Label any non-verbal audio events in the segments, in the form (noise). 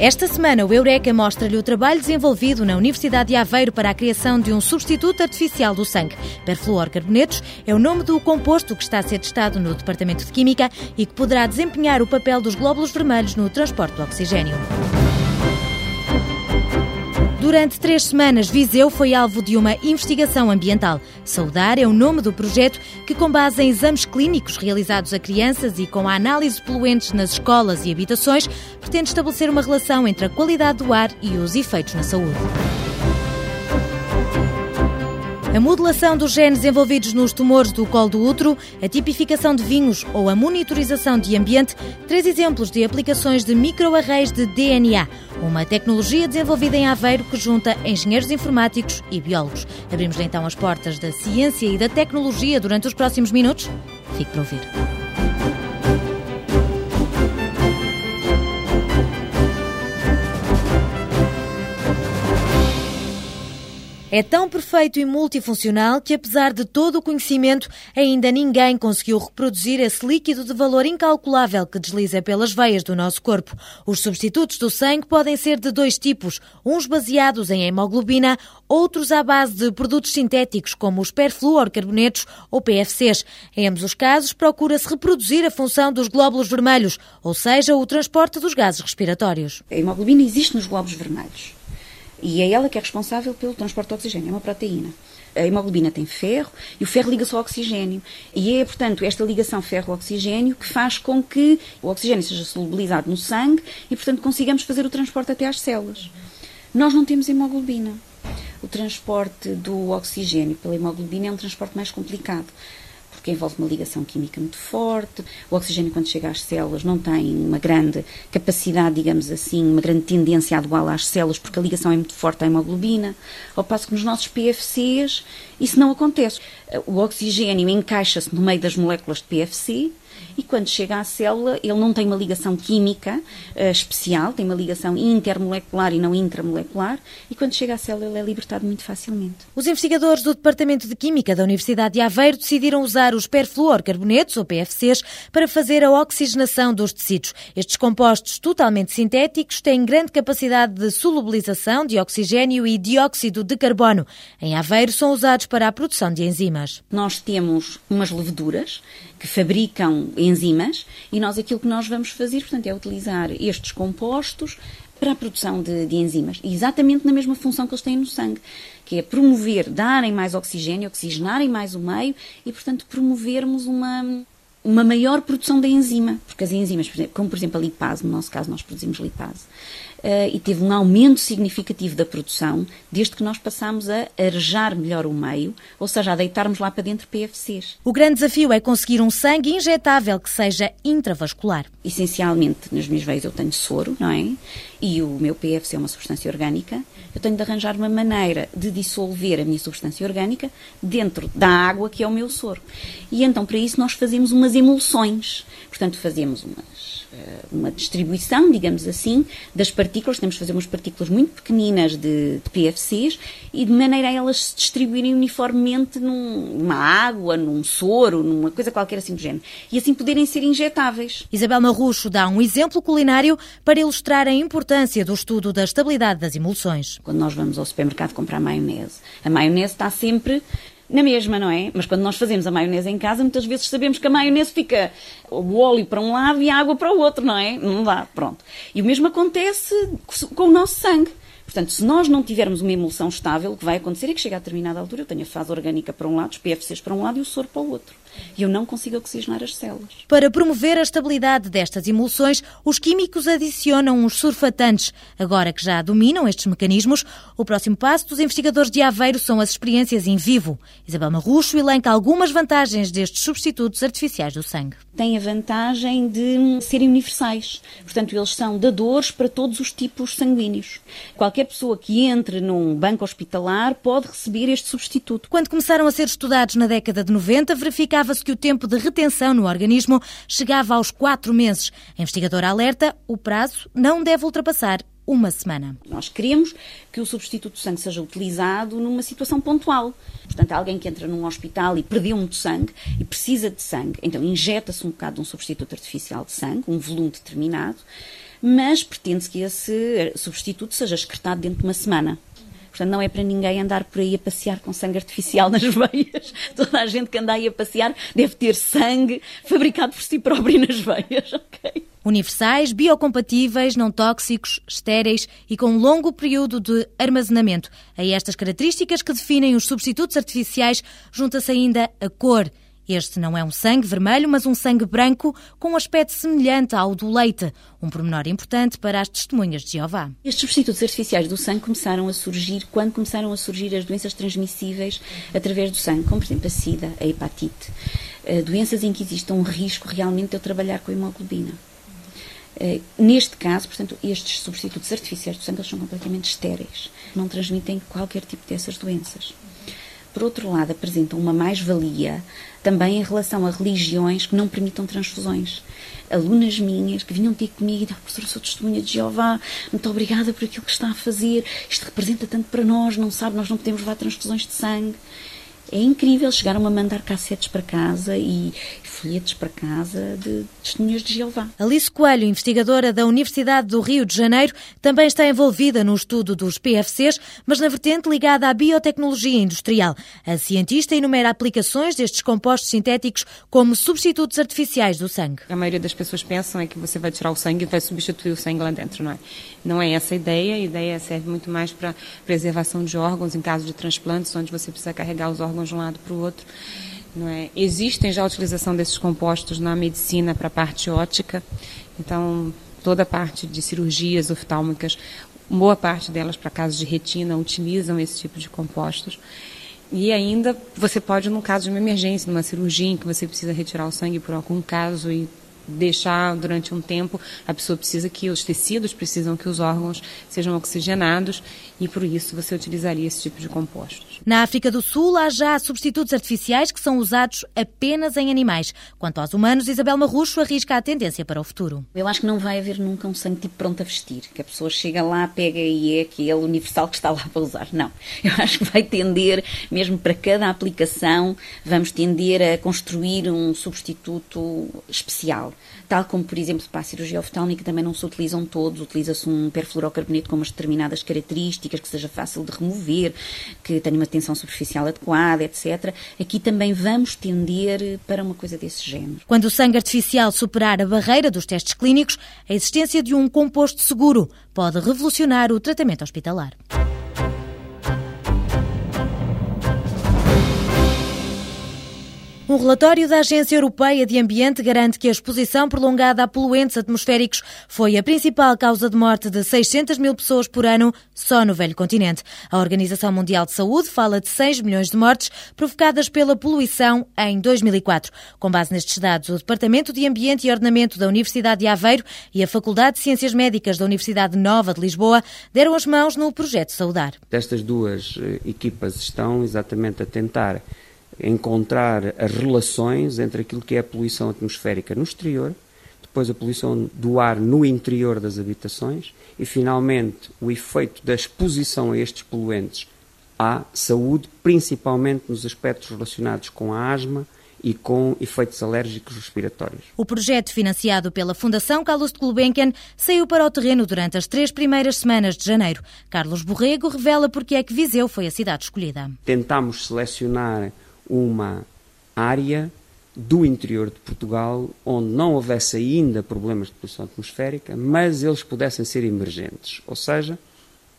Esta semana, o Eureka mostra-lhe o trabalho desenvolvido na Universidade de Aveiro para a criação de um substituto artificial do sangue. Perfluorcarbonetos é o nome do composto que está a ser testado no Departamento de Química e que poderá desempenhar o papel dos glóbulos vermelhos no transporte do oxigênio. Durante três semanas, Viseu foi alvo de uma investigação ambiental. Saudar é o nome do projeto que, com base em exames clínicos realizados a crianças e com a análise de poluentes nas escolas e habitações, pretende estabelecer uma relação entre a qualidade do ar e os efeitos na saúde. A modelação dos genes envolvidos nos tumores do colo do útero, a tipificação de vinhos ou a monitorização de ambiente, três exemplos de aplicações de microarrays de DNA, uma tecnologia desenvolvida em Aveiro que junta engenheiros informáticos e biólogos. Abrimos então as portas da ciência e da tecnologia durante os próximos minutos. Fique para ouvir. É tão perfeito e multifuncional que, apesar de todo o conhecimento, ainda ninguém conseguiu reproduzir esse líquido de valor incalculável que desliza pelas veias do nosso corpo. Os substitutos do sangue podem ser de dois tipos, uns baseados em hemoglobina, outros à base de produtos sintéticos, como os perfluorcarbonetos ou PFCs. Em ambos os casos, procura-se reproduzir a função dos glóbulos vermelhos, ou seja, o transporte dos gases respiratórios. A hemoglobina existe nos glóbulos vermelhos. E é ela que é responsável pelo transporte de oxigênio, é uma proteína. A hemoglobina tem ferro e o ferro liga-se ao oxigênio. E é, portanto, esta ligação ferro-oxigênio que faz com que o oxigênio seja solubilizado no sangue e, portanto, consigamos fazer o transporte até às células. Nós não temos hemoglobina. O transporte do oxigênio pela hemoglobina é um transporte mais complicado porque envolve uma ligação química muito forte. O oxigênio, quando chega às células, não tem uma grande capacidade, digamos assim, uma grande tendência a doá às células, porque a ligação é muito forte à hemoglobina. Ao passo que nos nossos PFCs isso não acontece. O oxigênio encaixa-se no meio das moléculas de PFC e quando chega à célula, ele não tem uma ligação química uh, especial, tem uma ligação intermolecular e não intramolecular, e quando chega à célula, ele é libertado muito facilmente. Os investigadores do Departamento de Química da Universidade de Aveiro decidiram usar os perfluorcarbonetos, ou PFCs, para fazer a oxigenação dos tecidos. Estes compostos totalmente sintéticos têm grande capacidade de solubilização de oxigênio e dióxido de carbono. Em Aveiro são usados para a produção de enzimas. Nós temos umas leveduras que fabricam enzimas e nós aquilo que nós vamos fazer, portanto, é utilizar estes compostos para a produção de, de, enzimas, exatamente na mesma função que eles têm no sangue, que é promover, darem mais oxigênio, oxigenarem mais o meio e, portanto, promovermos uma, uma maior produção da enzima, porque as enzimas, como por exemplo a lipase, no nosso caso nós produzimos lipase, e teve um aumento significativo da produção desde que nós passamos a arejar melhor o meio, ou seja, a deitarmos lá para dentro PFCs. O grande desafio é conseguir um sangue injetável que seja intravascular. Essencialmente, nas minhas veias eu tenho soro, não é? E o meu PFC é uma substância orgânica. Eu tenho de arranjar uma maneira de dissolver a minha substância orgânica dentro da água que é o meu soro. E então, para isso, nós fazemos umas emulsões. Portanto, fazemos umas, eh, uma distribuição, digamos assim, das partículas. Temos de fazer umas partículas muito pequeninas de, de PFCs e de maneira a elas se distribuírem uniformemente numa água, num soro, numa coisa qualquer assim do género. E assim poderem ser injetáveis. Isabel Marrucho dá um exemplo culinário para ilustrar a importância do estudo da estabilidade das emulsões. Quando nós vamos ao supermercado comprar maionese, a maionese está sempre na mesma, não é? Mas quando nós fazemos a maionese em casa, muitas vezes sabemos que a maionese fica o óleo para um lado e a água para o outro, não é? Não dá, pronto. E o mesmo acontece com o nosso sangue. Portanto, se nós não tivermos uma emulsão estável, o que vai acontecer é que chega a determinada altura, eu tenho a fase orgânica para um lado, os PFCs para um lado e o soro para o outro. E eu não consigo oxigenar as células. Para promover a estabilidade destas emulsões, os químicos adicionam os surfatantes. Agora que já dominam estes mecanismos, o próximo passo dos investigadores de Aveiro são as experiências em vivo. Isabel Marrucho elenca algumas vantagens destes substitutos artificiais do sangue. Tem a vantagem de serem universais. Portanto, eles são dadores para todos os tipos sanguíneos. Qualquer pessoa que entre num banco hospitalar pode receber este substituto. Quando começaram a ser estudados na década de 90, verificava-se que o tempo de retenção no organismo chegava aos quatro meses. A investigadora alerta, o prazo não deve ultrapassar uma semana. Nós queremos que o substituto de sangue seja utilizado numa situação pontual. Portanto, alguém que entra num hospital e perdeu muito sangue e precisa de sangue, então injeta-se um bocado de um substituto artificial de sangue, um volume determinado, mas pretende-se que esse substituto seja excretado dentro de uma semana. Portanto, não é para ninguém andar por aí a passear com sangue artificial nas (laughs) veias. Toda a gente que anda aí a passear deve ter sangue fabricado por si próprio nas veias, (laughs) ok? Universais, biocompatíveis, não tóxicos, estéreis e com longo período de armazenamento. A estas características que definem os substitutos artificiais junta-se ainda a cor. Este não é um sangue vermelho, mas um sangue branco com um aspecto semelhante ao do leite, um pormenor importante para as testemunhas de Jeová. Estes substitutos artificiais do sangue começaram a surgir quando começaram a surgir as doenças transmissíveis através do sangue, como por exemplo a sida, a hepatite, eh, doenças em que existe um risco realmente de eu trabalhar com hemoglobina. Eh, neste caso, portanto, estes substitutos artificiais do sangue são completamente estéreis, não transmitem qualquer tipo dessas doenças por outro lado, apresentam uma mais-valia também em relação a religiões que não permitam transfusões. Alunas minhas que vinham ter comigo e diziam, professora, sou testemunha de Jeová, muito obrigada por aquilo que está a fazer, isto representa tanto para nós, não sabe, nós não podemos levar transfusões de sangue. É incrível, chegaram a mandar cassetes para casa e folhetos para casa de testemunhas de Jeová. Alice Coelho, investigadora da Universidade do Rio de Janeiro, também está envolvida no estudo dos PFCs, mas na vertente ligada à biotecnologia industrial. A cientista enumera aplicações destes compostos sintéticos como substitutos artificiais do sangue. A maioria das pessoas pensam é que você vai tirar o sangue e vai substituir o sangue lá dentro, não é? Não é essa a ideia. A ideia serve muito mais para preservação de órgãos em caso de transplantes, onde você precisa carregar os órgãos órgãos de um lado para o outro. Não é? Existem já a utilização desses compostos na medicina para a parte ótica, então toda a parte de cirurgias oftálmicas, boa parte delas para casos de retina utilizam esse tipo de compostos. E ainda você pode, no caso de uma emergência, numa cirurgia em que você precisa retirar o sangue por algum caso e deixar durante um tempo, a pessoa precisa que os tecidos precisam que os órgãos sejam oxigenados e por isso você utilizaria esse tipo de compostos. Na África do Sul há já substitutos artificiais que são usados apenas em animais. Quanto aos humanos, Isabel Marrucho arrisca a tendência para o futuro. Eu acho que não vai haver nunca um sangue tipo pronto a vestir, que a pessoa chega lá, pega e é aquele universal que está lá para usar. Não. Eu acho que vai tender, mesmo para cada aplicação, vamos tender a construir um substituto especial tal como, por exemplo, para a cirurgia oftálmica também não se utilizam todos, utiliza-se um perfluorocarboneto com umas determinadas características, que seja fácil de remover, que tenha uma tensão superficial adequada, etc. Aqui também vamos tender para uma coisa desse género. Quando o sangue artificial superar a barreira dos testes clínicos, a existência de um composto seguro pode revolucionar o tratamento hospitalar. Um relatório da Agência Europeia de Ambiente garante que a exposição prolongada a poluentes atmosféricos foi a principal causa de morte de 600 mil pessoas por ano só no velho continente. A Organização Mundial de Saúde fala de 6 milhões de mortes provocadas pela poluição em 2004. Com base nestes dados, o Departamento de Ambiente e Ordenamento da Universidade de Aveiro e a Faculdade de Ciências Médicas da Universidade Nova de Lisboa deram as mãos no projeto Saudar. Estas duas eh, equipas estão exatamente a tentar encontrar as relações entre aquilo que é a poluição atmosférica no exterior, depois a poluição do ar no interior das habitações e, finalmente, o efeito da exposição a estes poluentes à saúde, principalmente nos aspectos relacionados com a asma e com efeitos alérgicos respiratórios. O projeto, financiado pela Fundação Carlos de Gulbenkian, saiu para o terreno durante as três primeiras semanas de janeiro. Carlos Borrego revela porque é que Viseu foi a cidade escolhida. Tentámos selecionar uma área do interior de Portugal onde não houvesse ainda problemas de poluição atmosférica, mas eles pudessem ser emergentes. Ou seja,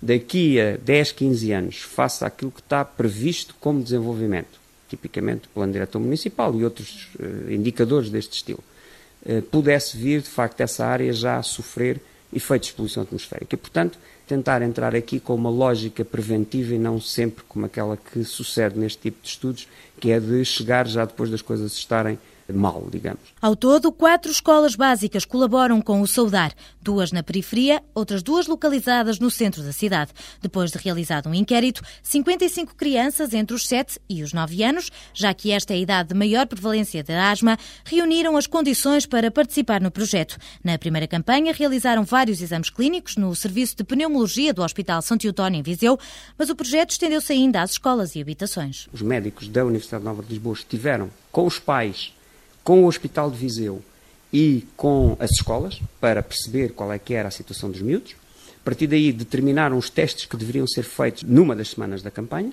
daqui a 10, 15 anos, face àquilo que está previsto como desenvolvimento, tipicamente o Plano Diretor Municipal e outros uh, indicadores deste estilo, uh, pudesse vir, de facto, essa área já a sofrer efeitos de poluição atmosférica. E, portanto, tentar entrar aqui com uma lógica preventiva e não sempre como aquela que sucede neste tipo de estudos, que é de chegar já depois das coisas estarem mal, digamos. Ao todo, quatro escolas básicas colaboram com o Saudar, duas na periferia, outras duas localizadas no centro da cidade. Depois de realizado um inquérito, 55 crianças entre os 7 e os 9 anos, já que esta é a idade de maior prevalência de asma, reuniram as condições para participar no projeto. Na primeira campanha, realizaram vários exames clínicos no Serviço de Pneumologia do Hospital São Teotónio, em Viseu, mas o projeto estendeu-se ainda às escolas e habitações. Os médicos da Universidade Nova de Lisboa estiveram com os pais com o Hospital de Viseu e com as escolas para perceber qual é que era a situação dos miúdos. A partir daí determinaram os testes que deveriam ser feitos numa das semanas da campanha.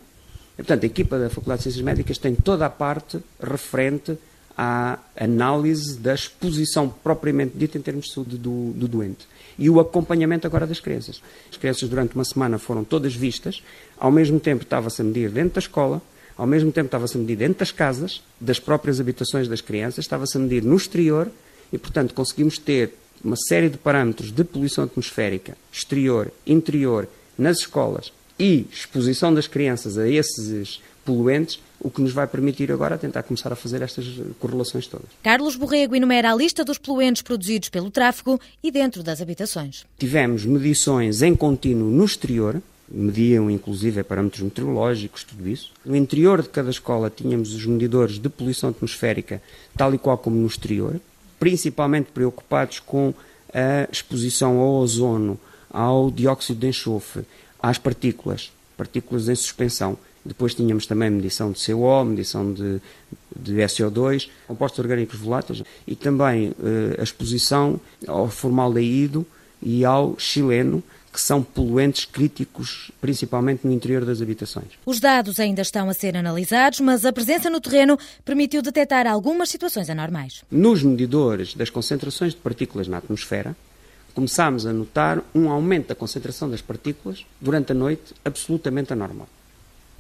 E, portanto, a equipa da Faculdade de Ciências Médicas tem toda a parte referente à análise da exposição propriamente dita em termos de saúde do, do doente. E o acompanhamento agora das crianças. As crianças durante uma semana foram todas vistas, ao mesmo tempo estava-se a medir dentro da escola, ao mesmo tempo estava-se a medir dentro das casas, das próprias habitações das crianças, estava-se a medir no exterior e, portanto, conseguimos ter uma série de parâmetros de poluição atmosférica exterior, interior, nas escolas e exposição das crianças a esses poluentes, o que nos vai permitir agora tentar começar a fazer estas correlações todas. Carlos Borrego enumera a lista dos poluentes produzidos pelo tráfego e dentro das habitações. Tivemos medições em contínuo no exterior, mediam inclusive parâmetros meteorológicos, tudo isso. No interior de cada escola tínhamos os medidores de poluição atmosférica, tal e qual como no exterior, principalmente preocupados com a exposição ao ozono, ao dióxido de enxofre, às partículas, partículas em suspensão. Depois tínhamos também medição de CO, medição de, de SO2, compostos orgânicos voláteis e também eh, a exposição ao formaldeído e ao xileno, que são poluentes críticos, principalmente no interior das habitações. Os dados ainda estão a ser analisados, mas a presença no terreno permitiu detectar algumas situações anormais. Nos medidores das concentrações de partículas na atmosfera, começámos a notar um aumento da concentração das partículas durante a noite absolutamente anormal.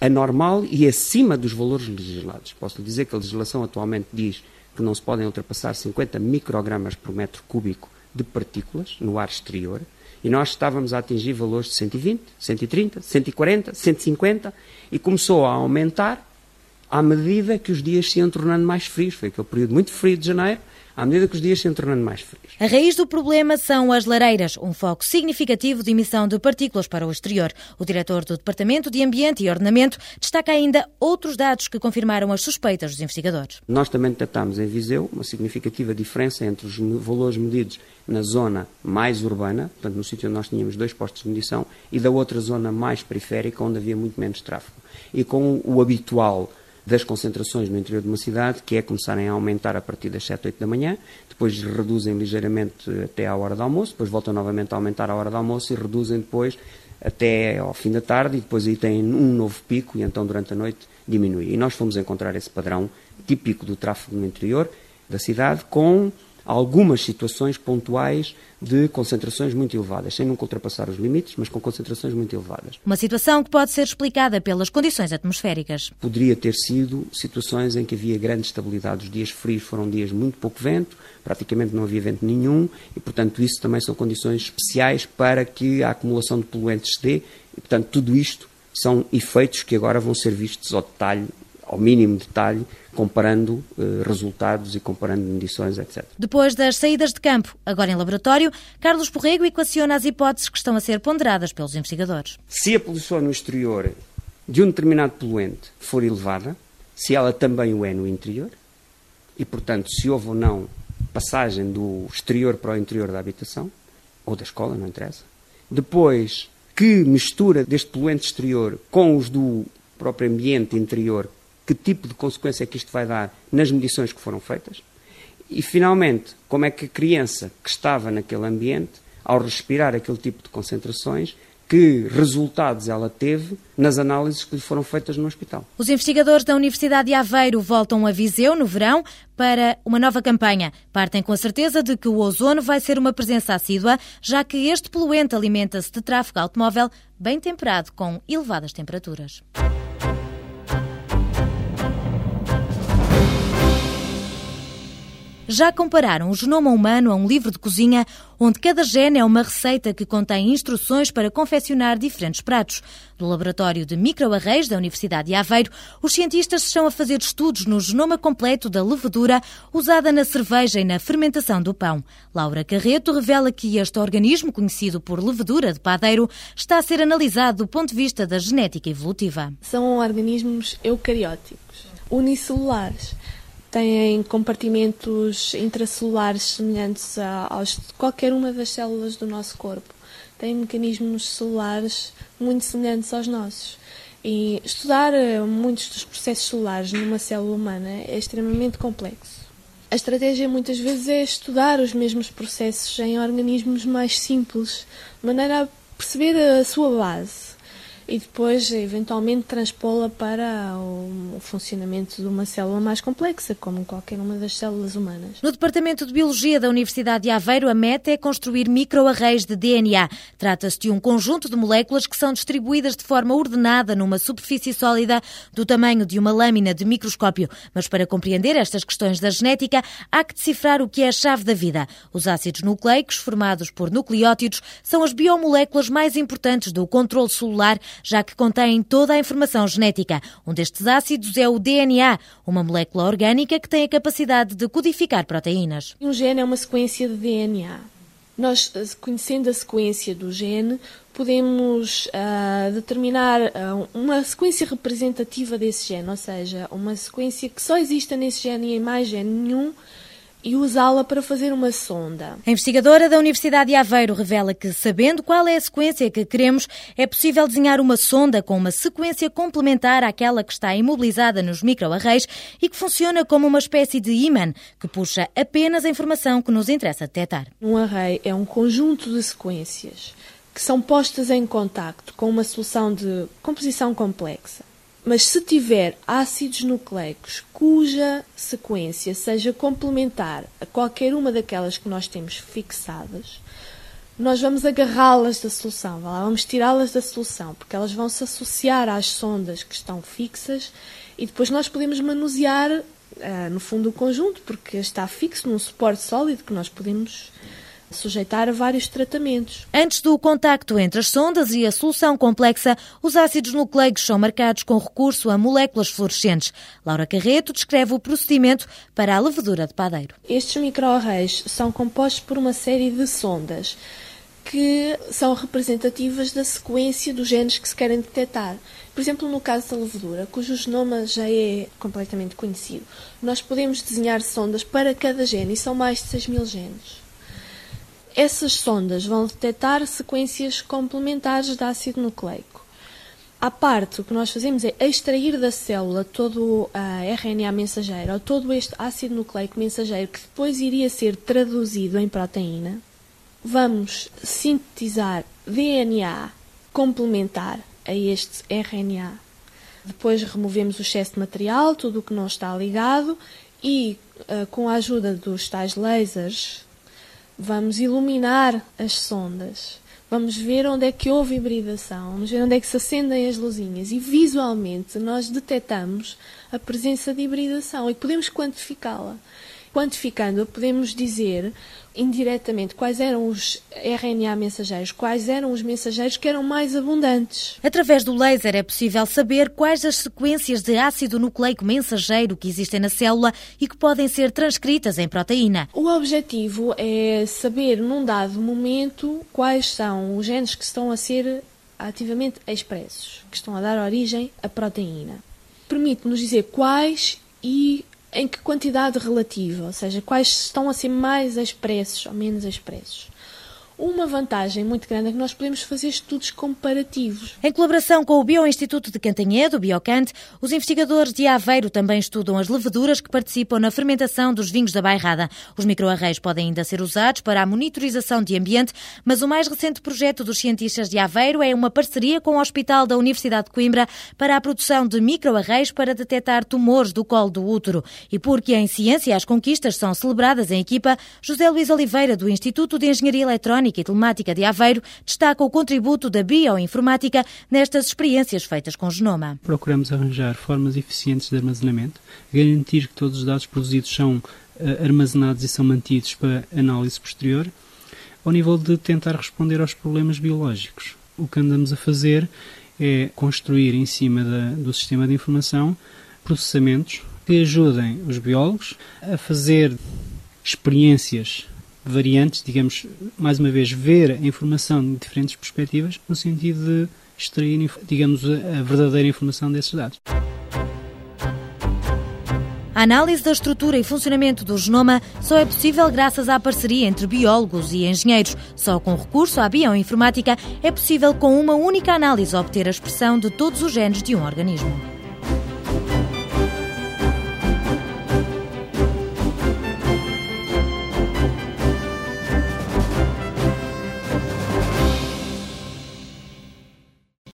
Anormal e acima dos valores legislados. Posso lhe dizer que a legislação atualmente diz que não se podem ultrapassar 50 microgramas por metro cúbico de partículas no ar exterior e nós estávamos a atingir valores de 120, 130, 140, 150 e começou a aumentar à medida que os dias se iam tornando mais frios. Foi aquele período muito frio de janeiro, à medida que os dias se iam tornando mais frios. A raiz do problema são as lareiras, um foco significativo de emissão de partículas para o exterior. O diretor do Departamento de Ambiente e Ordenamento destaca ainda outros dados que confirmaram as suspeitas dos investigadores. Nós também detectámos em Viseu uma significativa diferença entre os valores medidos na zona mais urbana, portanto no sítio onde nós tínhamos dois postos de medição, e da outra zona mais periférica, onde havia muito menos tráfego. E com o habitual das concentrações no interior de uma cidade, que é começarem a aumentar a partir das 7, 8 da manhã, depois reduzem ligeiramente até à hora do almoço, depois voltam novamente a aumentar à hora do almoço e reduzem depois até ao fim da tarde e depois aí têm um novo pico e então durante a noite diminui. E nós fomos encontrar esse padrão típico do tráfego no interior da cidade com algumas situações pontuais de concentrações muito elevadas, sem nunca ultrapassar os limites, mas com concentrações muito elevadas. Uma situação que pode ser explicada pelas condições atmosféricas. Poderia ter sido situações em que havia grande estabilidade. Os dias frios foram dias muito pouco vento, praticamente não havia vento nenhum, e, portanto, isso também são condições especiais para que a acumulação de poluentes se dê, e, portanto, tudo isto são efeitos que agora vão ser vistos ao detalhe ao mínimo detalhe, comparando eh, resultados e comparando medições, etc. Depois das saídas de campo, agora em laboratório, Carlos Porrego equaciona as hipóteses que estão a ser ponderadas pelos investigadores. Se a poluição no exterior de um determinado poluente for elevada, se ela também o é no interior, e, portanto, se houve ou não passagem do exterior para o interior da habitação, ou da escola, não interessa. Depois, que mistura deste poluente exterior com os do próprio ambiente interior que tipo de consequência é que isto vai dar nas medições que foram feitas. E, finalmente, como é que a criança que estava naquele ambiente, ao respirar aquele tipo de concentrações, que resultados ela teve nas análises que lhe foram feitas no hospital. Os investigadores da Universidade de Aveiro voltam a Viseu no verão para uma nova campanha. Partem com a certeza de que o ozono vai ser uma presença assídua, já que este poluente alimenta-se de tráfego automóvel bem temperado com elevadas temperaturas. Já compararam o genoma humano a um livro de cozinha onde cada gene é uma receita que contém instruções para confeccionar diferentes pratos. Do Laboratório de Microarrays da Universidade de Aveiro, os cientistas estão a fazer estudos no genoma completo da levedura usada na cerveja e na fermentação do pão. Laura Carreto revela que este organismo, conhecido por levedura de padeiro, está a ser analisado do ponto de vista da genética evolutiva. São organismos eucarióticos, unicelulares têm compartimentos intracelulares semelhantes a, aos de qualquer uma das células do nosso corpo. Têm mecanismos celulares muito semelhantes aos nossos. E estudar eh, muitos dos processos celulares numa célula humana é extremamente complexo. A estratégia muitas vezes é estudar os mesmos processos em organismos mais simples, de maneira a perceber a sua base e depois, eventualmente, transpô-la para o funcionamento de uma célula mais complexa, como qualquer uma das células humanas. No Departamento de Biologia da Universidade de Aveiro, a meta é construir microarrays de DNA. Trata-se de um conjunto de moléculas que são distribuídas de forma ordenada numa superfície sólida do tamanho de uma lâmina de microscópio. Mas para compreender estas questões da genética, há que decifrar o que é a chave da vida. Os ácidos nucleicos, formados por nucleótidos, são as biomoléculas mais importantes do controle celular já que contêm toda a informação genética. Um destes ácidos é o DNA, uma molécula orgânica que tem a capacidade de codificar proteínas. Um gene é uma sequência de DNA. Nós, eh, conhecendo a sequência do gene, podemos uh, determinar uh, uma sequência representativa desse gene, ou seja, uma sequência que só exista nesse gene e em mais gene nenhum, e usá-la para fazer uma sonda. A investigadora da Universidade de Aveiro revela que, sabendo qual é a sequência que queremos, é possível desenhar uma sonda com uma sequência complementar àquela que está imobilizada nos microarrays e que funciona como uma espécie de imã que puxa apenas a informação que nos interessa detectar. Um array é um conjunto de sequências que são postas em contacto com uma solução de composição complexa. Mas se tiver ácidos nucleicos cuja sequência seja complementar a qualquer uma daquelas que nós temos fixadas, nós vamos agarrá-las da solução, vamos tirá-las da solução, porque elas vão se associar às sondas que estão fixas e depois nós podemos manusear, uh, no fundo, o conjunto, porque está fixo num suporte sólido que nós podemos sujeitar a vários tratamentos. Antes do contacto entre as sondas e a solução complexa, os ácidos nucleicos são marcados com recurso a moléculas fluorescentes. Laura Carreto descreve o procedimento para a levedura de padeiro. Estes microarrays são compostos por uma série de sondas que são representativas da sequência dos genes que se querem detectar. Por exemplo, no caso da levedura, cujo genoma já é completamente conhecido, nós podemos desenhar sondas para cada gene e são mais de 6 mil genes. Essas sondas vão detectar sequências complementares de ácido nucleico. À parte, o que nós fazemos é extrair da célula todo a RNA mensageiro, ou todo este ácido nucleico mensageiro, que depois iria ser traduzido em proteína. Vamos sintetizar DNA complementar a este RNA. Depois removemos o excesso de material, tudo o que não está ligado, e uh, com a ajuda dos tais lasers Vamos iluminar as sondas. Vamos ver onde é que houve hibridação, vamos ver onde é que se acendem as luzinhas e visualmente nós detectamos a presença de hibridação e podemos quantificá-la. Quantificando, podemos dizer indiretamente quais eram os RNA mensageiros, quais eram os mensageiros que eram mais abundantes. Através do laser é possível saber quais as sequências de ácido nucleico mensageiro que existem na célula e que podem ser transcritas em proteína. O objetivo é saber, num dado momento, quais são os genes que estão a ser ativamente expressos, que estão a dar origem à proteína. Permite-nos dizer quais e em que quantidade relativa, ou seja, quais estão a ser mais expressos ou menos expressos. Uma vantagem muito grande é que nós podemos fazer estudos comparativos. Em colaboração com o Bioinstituto de Cantanhedo, Biocante, os investigadores de Aveiro também estudam as leveduras que participam na fermentação dos vinhos da bairrada. Os microarrays podem ainda ser usados para a monitorização de ambiente, mas o mais recente projeto dos cientistas de Aveiro é uma parceria com o Hospital da Universidade de Coimbra para a produção de microarrays para detectar tumores do colo do útero. E porque em ciência as conquistas são celebradas em equipa, José Luís Oliveira, do Instituto de Engenharia Eletrónica Eletrónica e Telemática de Aveiro destaca o contributo da bioinformática nestas experiências feitas com genoma. Procuramos arranjar formas eficientes de armazenamento, garantir que todos os dados produzidos são uh, armazenados e são mantidos para análise posterior, ao nível de tentar responder aos problemas biológicos. O que andamos a fazer é construir em cima da, do sistema de informação processamentos que ajudem os biólogos a fazer experiências variantes, digamos, mais uma vez, ver a informação de diferentes perspectivas, no sentido de extrair, digamos, a verdadeira informação desses dados. A análise da estrutura e funcionamento do genoma só é possível graças à parceria entre biólogos e engenheiros. Só com recurso à bioinformática é possível, com uma única análise, obter a expressão de todos os genes de um organismo.